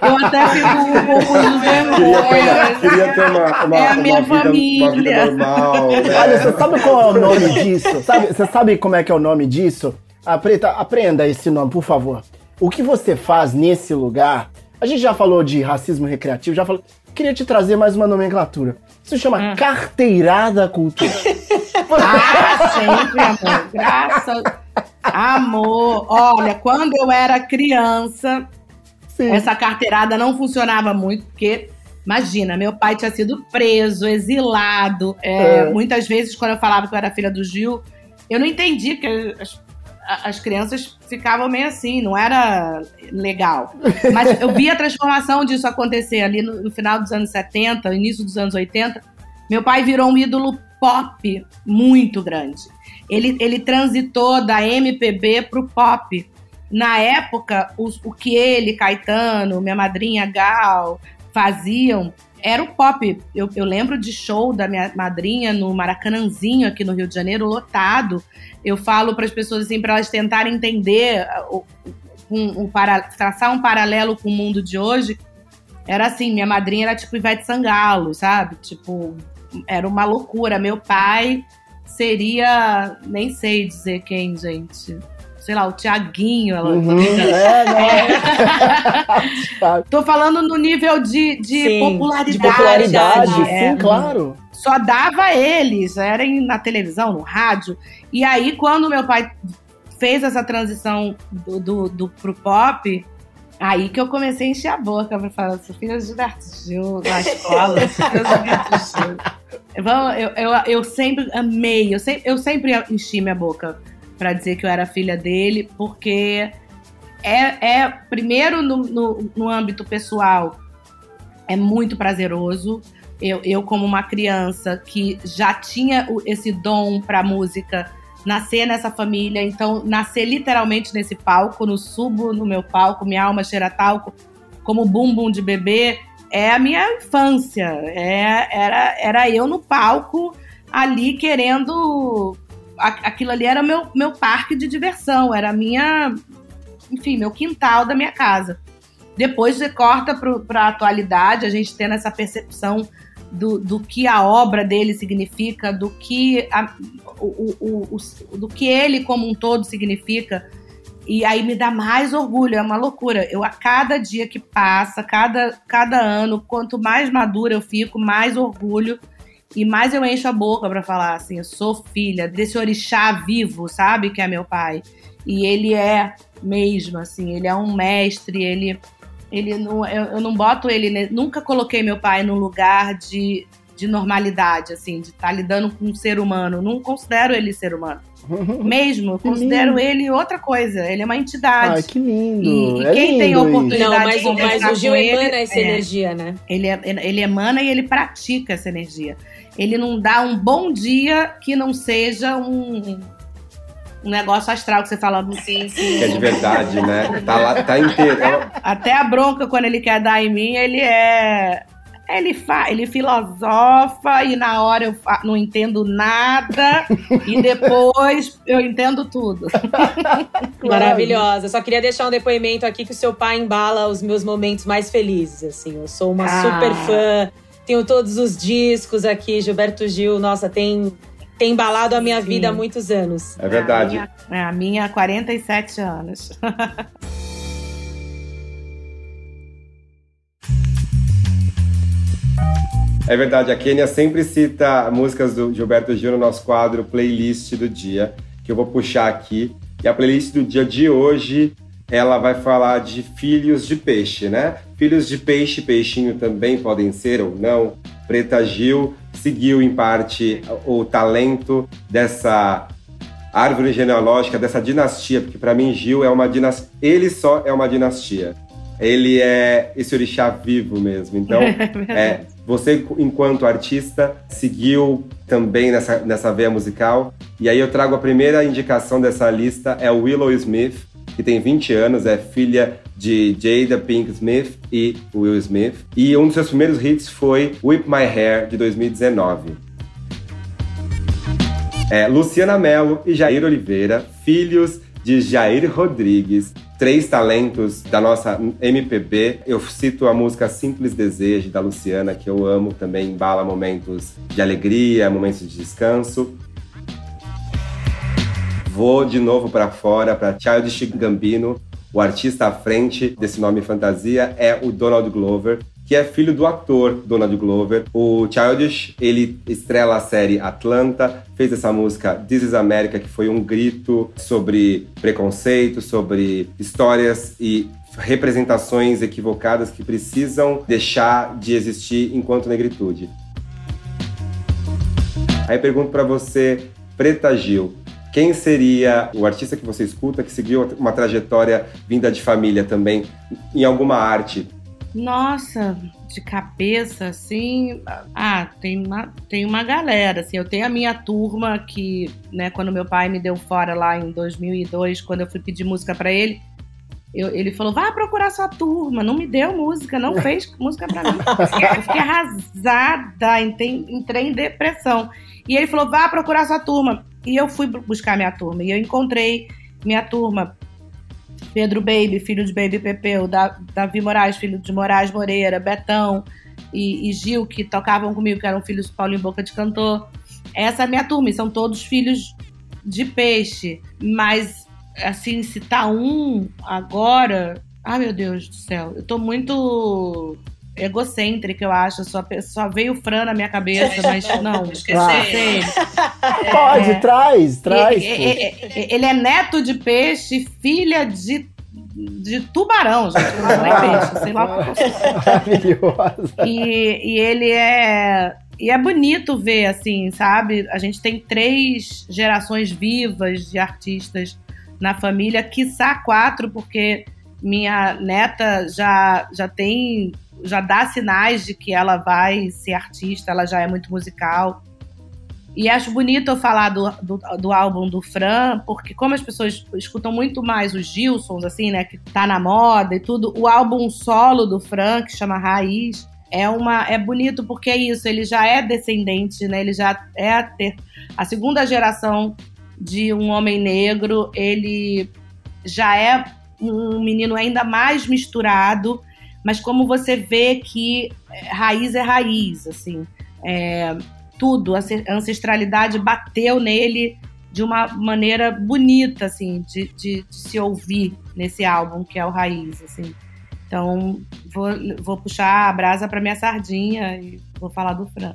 Eu até fico um pouco de Queria ter uma, vergonha. queria ter uma, uma, É a minha uma vida, uma família. vida normal. Né? Olha, você sabe qual é o nome disso? Sabe, você sabe como é que é o nome disso? A Preta, aprenda esse nome, por favor. O que você faz nesse lugar? A gente já falou de racismo recreativo, já falou. Queria te trazer mais uma nomenclatura. Isso chama Hum. carteirada cultural. Ah, sempre, amor. Graças. Amor. Olha, quando eu era criança, Sim. essa carteirada não funcionava muito, porque. Imagina, meu pai tinha sido preso, exilado. É, É. Muitas vezes, quando eu falava que eu era filha do Gil, eu não entendi que as, as crianças ficavam meio assim, não era legal. Mas eu vi a transformação disso acontecer ali no, no final dos anos 70, início dos anos 80. Meu pai virou um ídolo pop muito grande. Ele, ele transitou da MPB pro pop. Na época, os- o que ele, Caetano, minha madrinha Gal faziam era o pop. Eu, eu lembro de show da minha madrinha no Maracanãzinho, aqui no Rio de Janeiro, lotado. Eu falo para as pessoas assim, para elas tentarem entender, uh, um, um para- traçar um paralelo com o mundo de hoje. Era assim, minha madrinha era tipo Ivete Sangalo, sabe? Tipo, era uma loucura. Meu pai seria, nem sei dizer quem, gente. Sei lá, o Tiaguinho. Ela... Uhum, é, não. Tô falando no nível de, de Sim, popularidade. de popularidade, Verdade, é. sim, claro. Só dava eles, era na televisão, no rádio. E aí, quando meu pai fez essa transição do, do, do- pro pop, aí que eu comecei a encher a boca pra falar, sou filha de Gilberto Gil, na escola, sou filha de Gilberto Gil. Eu, eu, eu sempre amei, eu sempre, eu sempre enchi minha boca pra dizer que eu era filha dele, porque é, é primeiro no, no, no âmbito pessoal, é muito prazeroso. Eu, eu, como uma criança que já tinha esse dom pra música, nascer nessa família, então nascer literalmente nesse palco, no subo no meu palco, minha alma cheira talco, como bumbum de bebê, é a minha infância. É, era, era eu no palco, ali querendo. Aquilo ali era meu, meu parque de diversão, era minha. Enfim, meu quintal da minha casa. Depois você corta para a atualidade, a gente tendo essa percepção do, do que a obra dele significa, do que, a, o, o, o, do que ele como um todo significa. E aí me dá mais orgulho, é uma loucura. Eu, a cada dia que passa, cada, cada ano, quanto mais madura eu fico, mais orgulho e mais eu encho a boca para falar assim: eu sou filha desse orixá vivo, sabe? Que é meu pai. E ele é mesmo, assim, ele é um mestre, ele ele não, eu, eu não boto ele, nunca coloquei meu pai num lugar de, de normalidade, assim, de estar tá lidando com um ser humano. Não considero ele ser humano. Mesmo, eu considero lindo. ele outra coisa. Ele é uma entidade. Ai, que lindo. E, e é quem lindo tem a oportunidade não, mas, de mas o Gil emana essa é, energia, né? Ele, é, ele emana e ele pratica essa energia. Ele não dá um bom dia que não seja um um negócio astral que você fala sim, sim. Que é de verdade, né? Tá lá, tá inteiro. Até a bronca, quando ele quer dar em mim, ele é. Ele, fa... ele filosofa e na hora eu fa... não entendo nada e depois eu entendo tudo. Maravilhosa. Só queria deixar um depoimento aqui que o seu pai embala os meus momentos mais felizes. Assim, eu sou uma ah. super fã. Tenho todos os discos aqui, Gilberto Gil. Nossa, tem tem embalado a minha Sim. vida há muitos anos. É verdade. É, a minha, é, a minha há 47 anos. É verdade, a Kênia sempre cita músicas do Gilberto Gil no nosso quadro Playlist do Dia, que eu vou puxar aqui. E a playlist do dia de hoje, ela vai falar de filhos de peixe, né? Filhos de peixe, peixinho também podem ser ou não. Preta Gil seguiu em parte o talento dessa árvore genealógica, dessa dinastia, porque para mim Gil é uma dinastia, ele só é uma dinastia. Ele é esse orixá vivo mesmo. Então, é, você enquanto artista seguiu também nessa, nessa veia musical. E aí eu trago a primeira indicação dessa lista é Willow Smith, que tem 20 anos, é filha de Jada Pink Smith e Will Smith. E um dos seus primeiros hits foi Whip My Hair, de 2019. É, Luciana Mello e Jair Oliveira, filhos de Jair Rodrigues, três talentos da nossa MPB. Eu cito a música Simples Desejo, da Luciana, que eu amo, também embala momentos de alegria, momentos de descanso. Vou de novo para fora, para Childish Gambino, o artista à frente desse nome fantasia é o Donald Glover, que é filho do ator Donald Glover. O Childish, ele estrela a série Atlanta, fez essa música This is America, que foi um grito sobre preconceito, sobre histórias e representações equivocadas que precisam deixar de existir enquanto negritude. Aí pergunto para você, Preta Gil, quem seria o artista que você escuta que seguiu uma trajetória vinda de família também em alguma arte? Nossa, de cabeça, assim. Ah, tem uma, tem uma galera. Assim, eu tenho a minha turma que, né, quando meu pai me deu fora lá em 2002, quando eu fui pedir música para ele, eu, ele falou: vá procurar sua turma. Não me deu música, não fez música para mim. Eu fiquei arrasada, entrei, entrei em depressão. E ele falou: vá procurar sua turma. E eu fui buscar minha turma. E eu encontrei minha turma. Pedro Baby, filho de Baby Pepeu, Davi Moraes, filho de Moraes Moreira, Betão e, e Gil, que tocavam comigo, que eram filhos do Paulinho Boca de Cantor. Essa é a minha turma, são todos filhos de peixe. Mas, assim, citar tá um agora. Ai, meu Deus do céu. Eu tô muito egocêntrica, eu acho. Só, só veio o Fran na minha cabeça, mas não. Esqueci. Ah. Pode, é, traz, traz. ele é neto de peixe, filha de de tubarão, gente. Não é peixe, sei lá. Maravilhosa. E, e ele é. E é bonito ver, assim, sabe? A gente tem três gerações vivas de artistas na família, quiçá quatro, porque minha neta já, já tem já dá sinais de que ela vai ser artista, ela já é muito musical. E acho bonito eu falar do, do, do, álbum do Fran, porque como as pessoas escutam muito mais os Gilsons, assim, né, que tá na moda e tudo, o álbum solo do Fran, que chama Raiz, é uma é bonito porque é isso, ele já é descendente, né? Ele já é a, ter, a segunda geração de um homem negro, ele já é um menino ainda mais misturado, mas como você vê que é, raiz é raiz, assim, é, tudo, a ancestralidade bateu nele de uma maneira bonita, assim, de, de, de se ouvir nesse álbum, que é o Raiz, assim. Então, vou, vou puxar a brasa para minha sardinha e vou falar do Fran.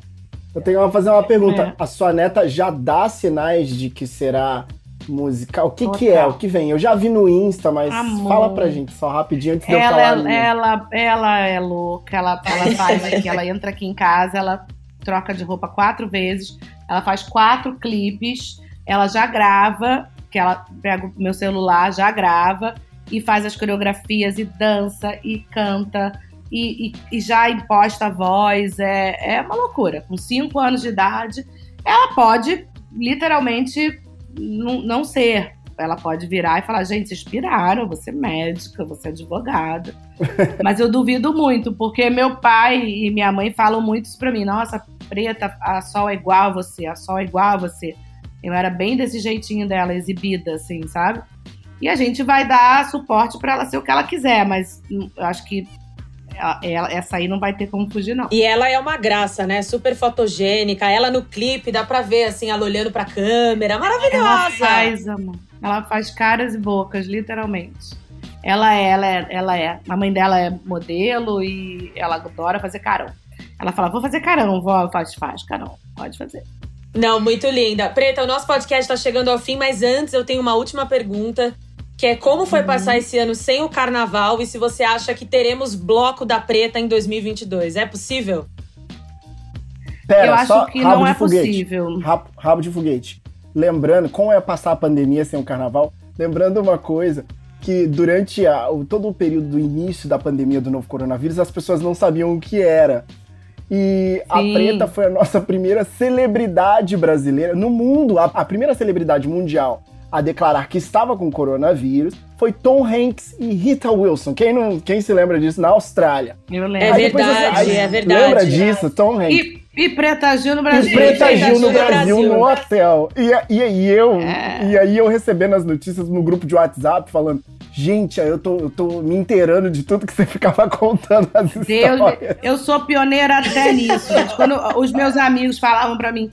Eu tenho que fazer uma pergunta. É. A sua neta já dá sinais de que será musical? O que, que é? O que vem? Eu já vi no Insta, mas Amor. fala pra gente só rapidinho antes de ela, eu falar. É, ela, ela é louca, ela, ela faz aqui, ela entra aqui em casa, ela troca de roupa quatro vezes, ela faz quatro clipes, ela já grava, que ela pega o meu celular, já grava e faz as coreografias e dança e canta e, e, e já imposta a voz. É, é uma loucura. Com cinco anos de idade, ela pode literalmente não ser. Ela pode virar e falar: gente, vocês piraram, você é médica, você é advogada. Mas eu duvido muito, porque meu pai e minha mãe falam muito isso pra mim: nossa, preta, a Sol é igual a você, a Sol é igual a você. Eu era bem desse jeitinho dela, exibida, assim, sabe? E a gente vai dar suporte para ela ser o que ela quiser, mas hum, eu acho que ela, essa aí não vai ter como fugir, não. E ela é uma graça, né? Super fotogênica. Ela no clipe, dá pra ver, assim, ela olhando pra câmera. Maravilhosa! Ela faz, amor. Ela faz caras e bocas, literalmente. Ela é, ela é, ela é. A mãe dela é modelo e ela adora fazer carão. Ela fala, vou fazer carão, vó. Faz, faz, carão. Pode fazer. Não, muito linda. Preta, o nosso podcast tá chegando ao fim, mas antes eu tenho uma última pergunta que é como foi uhum. passar esse ano sem o carnaval e se você acha que teremos bloco da preta em 2022. É possível? Pera, eu acho que não é foguete. possível. Rabo, rabo de foguete. Lembrando, como é passar a pandemia sem o carnaval, lembrando uma coisa, que durante a, todo o período do início da pandemia do novo coronavírus, as pessoas não sabiam o que era. E Sim. a Preta foi a nossa primeira celebridade brasileira no mundo, a, a primeira celebridade mundial a declarar que estava com coronavírus foi Tom Hanks e Rita Wilson. Quem, não, quem se lembra disso? Na Austrália. Eu lembro. É verdade, aí, é verdade. Lembra disso, Tom Hanks? E, e Preta Gil no Brasil. E Preta Gil no Brasil, no hotel. E, e, e eu, é. e aí eu recebendo as notícias no grupo de WhatsApp falando, gente, eu tô, eu tô me inteirando de tudo que você ficava contando as Deus, histórias. Eu sou pioneira até nisso. Gente. Quando os meus amigos falavam para mim,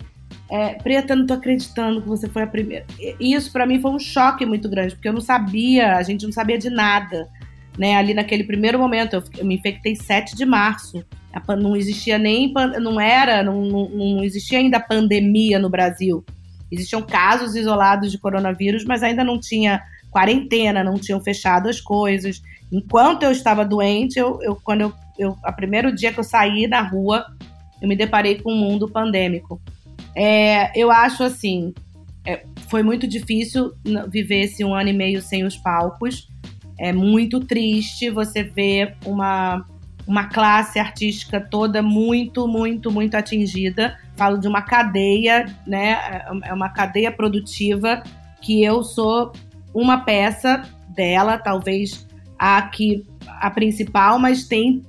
é, Preta, não tô acreditando que você foi a primeira. Isso para mim foi um choque muito grande, porque eu não sabia, a gente não sabia de nada. Né, ali naquele primeiro momento, eu, eu me infectei 7 de março. Não existia nem. Não era. Não, não, não existia ainda pandemia no Brasil. Existiam casos isolados de coronavírus, mas ainda não tinha quarentena, não tinham fechado as coisas. Enquanto eu estava doente, eu, eu quando eu, eu, a primeiro dia que eu saí na rua, eu me deparei com um mundo pandêmico. É, eu acho assim, é, foi muito difícil viver esse um ano e meio sem os palcos. É muito triste você ver uma, uma classe artística toda muito, muito, muito atingida. Falo de uma cadeia, né? É uma cadeia produtiva que eu sou uma peça dela, talvez a que a principal, mas tem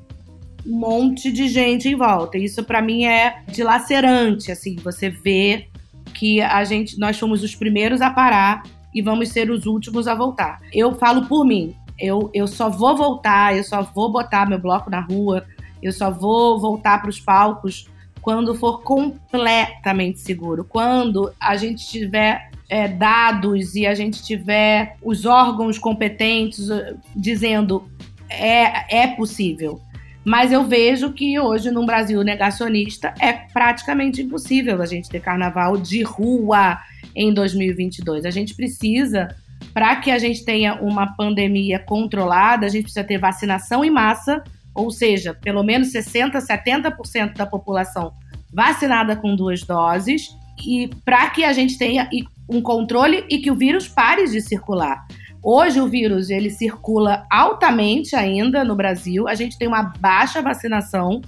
um monte de gente em volta. Isso para mim é dilacerante, assim, você vê que a gente, nós fomos os primeiros a parar e vamos ser os últimos a voltar. Eu falo por mim, eu, eu só vou voltar, eu só vou botar meu bloco na rua, eu só vou voltar para os palcos quando for completamente seguro, quando a gente tiver é, dados e a gente tiver os órgãos competentes uh, dizendo é, é possível. Mas eu vejo que hoje, num Brasil negacionista, é praticamente impossível a gente ter carnaval de rua em 2022. A gente precisa, para que a gente tenha uma pandemia controlada, a gente precisa ter vacinação em massa, ou seja, pelo menos 60%, 70% da população vacinada com duas doses, e para que a gente tenha um controle e que o vírus pare de circular. Hoje o vírus ele circula altamente ainda no Brasil. A gente tem uma baixa vacinação.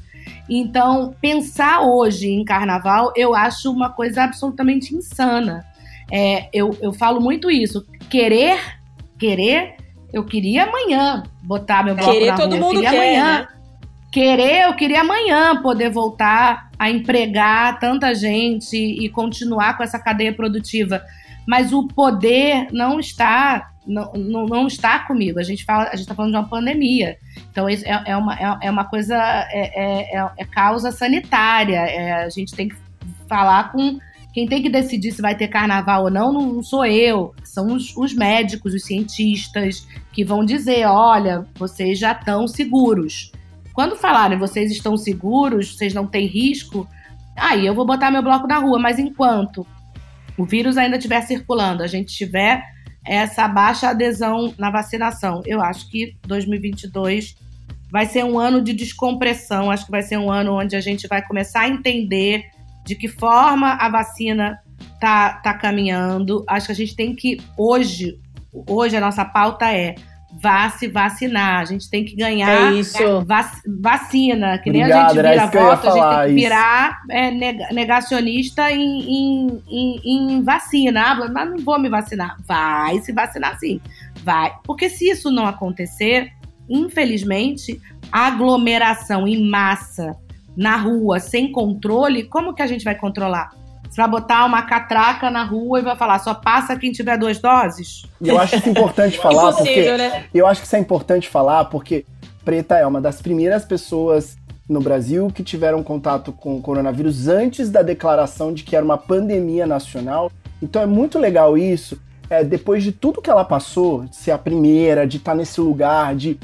Então, pensar hoje em carnaval, eu acho uma coisa absolutamente insana. É, eu, eu falo muito isso. Querer, querer, eu queria amanhã botar meu bloco querer na todo rua. mundo eu quer, amanhã. Né? querer, eu queria amanhã poder voltar a empregar tanta gente e continuar com essa cadeia produtiva. Mas o poder não está não, não, não está comigo. A gente fala, a gente está falando de uma pandemia. Então isso é, é, uma, é, é uma coisa é, é, é causa sanitária. É, a gente tem que falar com quem tem que decidir se vai ter carnaval ou não, não sou eu. São os, os médicos, os cientistas que vão dizer: olha, vocês já estão seguros. Quando falarem vocês estão seguros, vocês não têm risco, aí eu vou botar meu bloco na rua. Mas enquanto o vírus ainda estiver circulando, a gente tiver essa baixa adesão na vacinação, eu acho que 2022 vai ser um ano de descompressão. Acho que vai ser um ano onde a gente vai começar a entender de que forma a vacina tá, tá caminhando. Acho que a gente tem que hoje, hoje a nossa pauta é vá se vacinar. A gente tem que ganhar é. Vac, vacina. Que Obrigado, nem a gente vira voto, a gente tem que virar é, negacionista em, em, em, em vacina. Ah, mas não vou me vacinar. Vai se vacinar sim. Vai. Porque se isso não acontecer, infelizmente, aglomeração em massa na rua sem controle, como que a gente vai controlar? Você vai botar uma catraca na rua e vai falar, só passa quem tiver duas doses? Eu acho isso importante falar, Impossível, porque. né? Eu acho que isso é importante falar, porque Preta é uma das primeiras pessoas no Brasil que tiveram contato com o coronavírus antes da declaração de que era uma pandemia nacional. Então é muito legal isso. É, depois de tudo que ela passou, de ser a primeira, de estar nesse lugar, de,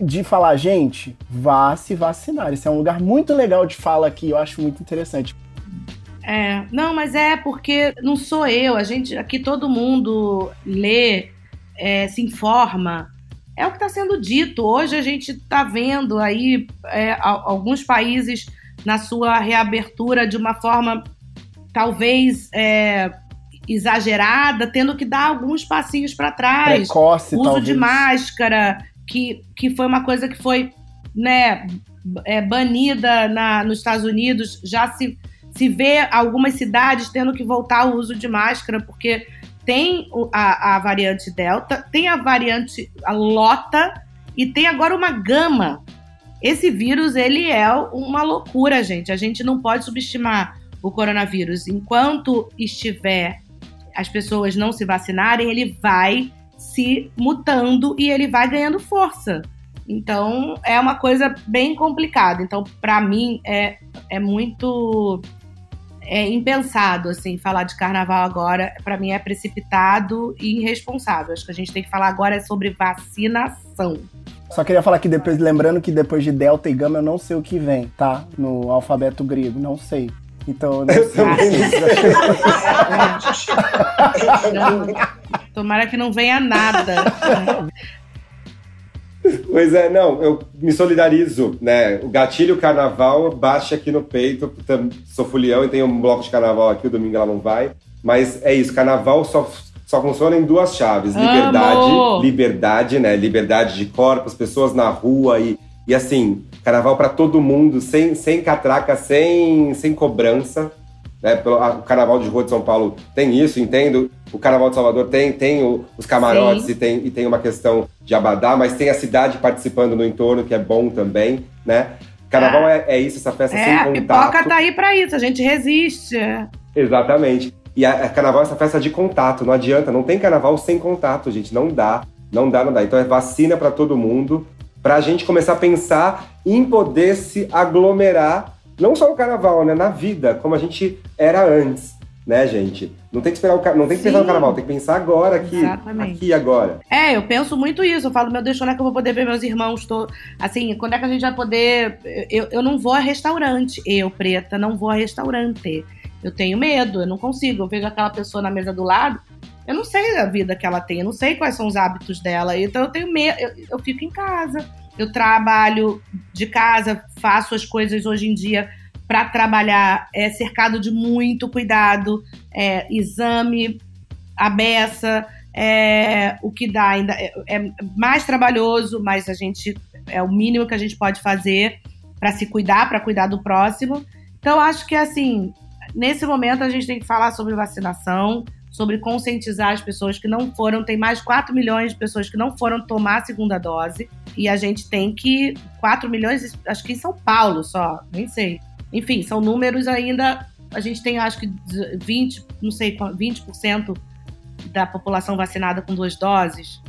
de falar, gente, vá se vacinar. Isso é um lugar muito legal de fala aqui, eu acho muito interessante. É, não, mas é porque não sou eu, a gente aqui todo mundo lê, é, se informa. É o que está sendo dito. Hoje a gente está vendo aí é, alguns países na sua reabertura de uma forma talvez é, exagerada, tendo que dar alguns passinhos para trás. Precoce, uso talvez. de máscara, que, que foi uma coisa que foi né, é, banida na, nos Estados Unidos, já se, se vê algumas cidades tendo que voltar ao uso de máscara, porque tem a, a variante Delta, tem a variante a Lota e tem agora uma gama. Esse vírus, ele é uma loucura, gente. A gente não pode subestimar o coronavírus. Enquanto estiver as pessoas não se vacinarem, ele vai se mutando e ele vai ganhando força. Então é uma coisa bem complicada. Então, para mim, é, é muito é impensado assim falar de carnaval agora. Para mim é precipitado e irresponsável. Acho que a gente tem que falar agora é sobre vacinação. Só queria falar que depois, lembrando que depois de Delta e Gama eu não sei o que vem, tá? No alfabeto grego, não sei. Então eu não Eu sei. também Tomara que não venha nada. Pois é, não, eu me solidarizo, né? O gatilho carnaval bate aqui no peito. Sou fulião e tenho um bloco de carnaval aqui, o domingo ela não vai. Mas é isso, carnaval só, só funciona em duas chaves: liberdade, liberdade, né? Liberdade de corpos, pessoas na rua e, e assim, carnaval pra todo mundo, sem, sem catraca, sem, sem cobrança. Né? A- O carnaval de rua de São Paulo tem isso, entendo. O carnaval de Salvador tem, tem o- os camarotes Sim. e tem, e tem uma questão de abadá, mas tem a cidade participando no entorno, que é bom também, né? Carnaval é, é isso, essa festa É, sem a contato. pipoca tá aí pra isso, a gente resiste. Exatamente. E a, a carnaval é essa festa de contato, não adianta, não tem carnaval sem contato, gente, não dá, não dá, não dá. Então é vacina pra todo mundo, pra gente começar a pensar em poder se aglomerar, não só no carnaval, né, na vida, como a gente era antes, né, gente? Não tem que esperar o car- não tem que pensar no Sim. carnaval, tem que pensar agora aqui, Exatamente. aqui agora. É, eu penso muito isso. Eu falo, meu Deus, quando é que eu vou poder ver meus irmãos? Tô... Assim, quando é que a gente vai poder. Eu, eu não vou a restaurante. Eu, preta, não vou a restaurante. Eu tenho medo, eu não consigo. Eu vejo aquela pessoa na mesa do lado, eu não sei a vida que ela tem, eu não sei quais são os hábitos dela. Então eu tenho medo, eu, eu fico em casa. Eu trabalho de casa, faço as coisas hoje em dia para trabalhar é cercado de muito cuidado, é, exame, a beça, é, o que dá ainda é, é mais trabalhoso, mas a gente é o mínimo que a gente pode fazer para se cuidar, para cuidar do próximo. Então acho que assim, nesse momento a gente tem que falar sobre vacinação, sobre conscientizar as pessoas que não foram, tem mais 4 milhões de pessoas que não foram tomar a segunda dose. E a gente tem que 4 milhões, acho que em São Paulo só, nem sei. Enfim, são números ainda. A gente tem, acho que 20, não sei, 20% da população vacinada com duas doses.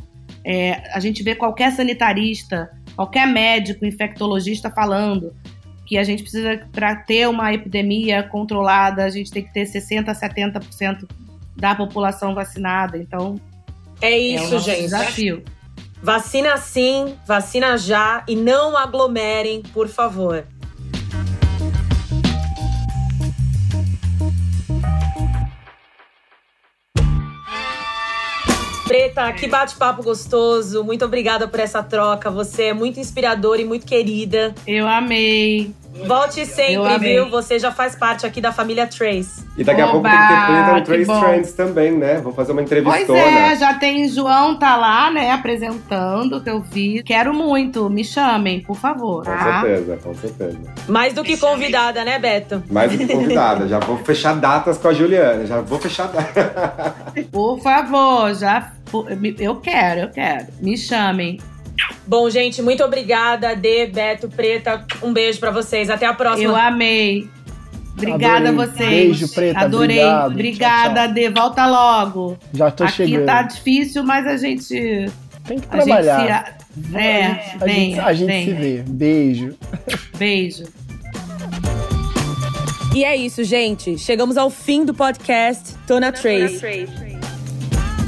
É, a gente vê qualquer sanitarista, qualquer médico, infectologista falando que a gente precisa, para ter uma epidemia controlada, a gente tem que ter 60% a 70% da população vacinada. Então, é isso, é um gente. Desafio. Vacina sim, vacina já e não aglomerem, por favor. Preta, que bate-papo gostoso. Muito obrigada por essa troca. Você é muito inspiradora e muito querida. Eu amei. Volte sempre, viu? Você já faz parte aqui da família Trace. E daqui Oba, a pouco tem que ter no Trace Trends também, né? Vou fazer uma entrevistona. Pois é, já tem João tá lá, né, apresentando, que eu vi. Quero muito, me chamem, por favor. Com tá? certeza, com certeza. Mais do que convidada, né, Beto? Mais do que convidada. já vou fechar datas com a Juliana, já vou fechar datas. por favor, já eu quero, eu quero. Me chamem. Bom, gente, muito obrigada, Dê, Beto, Preta. Um beijo para vocês. Até a próxima. Eu amei. Obrigada Adorei. a vocês. Beijo, Preta. Adorei. Obrigado. Obrigada, Dê. Volta logo. Já tô Aqui chegando. tá difícil, mas a gente. Tem que trabalhar. Se... É, a vem, gente, a gente vem. se vê. Beijo. Beijo. E é isso, gente. Chegamos ao fim do podcast Tona Trace.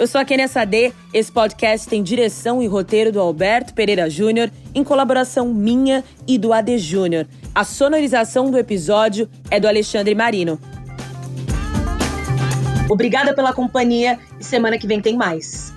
Eu sou a Kenia Sade. Esse podcast tem direção e roteiro do Alberto Pereira Júnior, em colaboração minha e do AD Júnior. A sonorização do episódio é do Alexandre Marino. Obrigada pela companhia e semana que vem tem mais.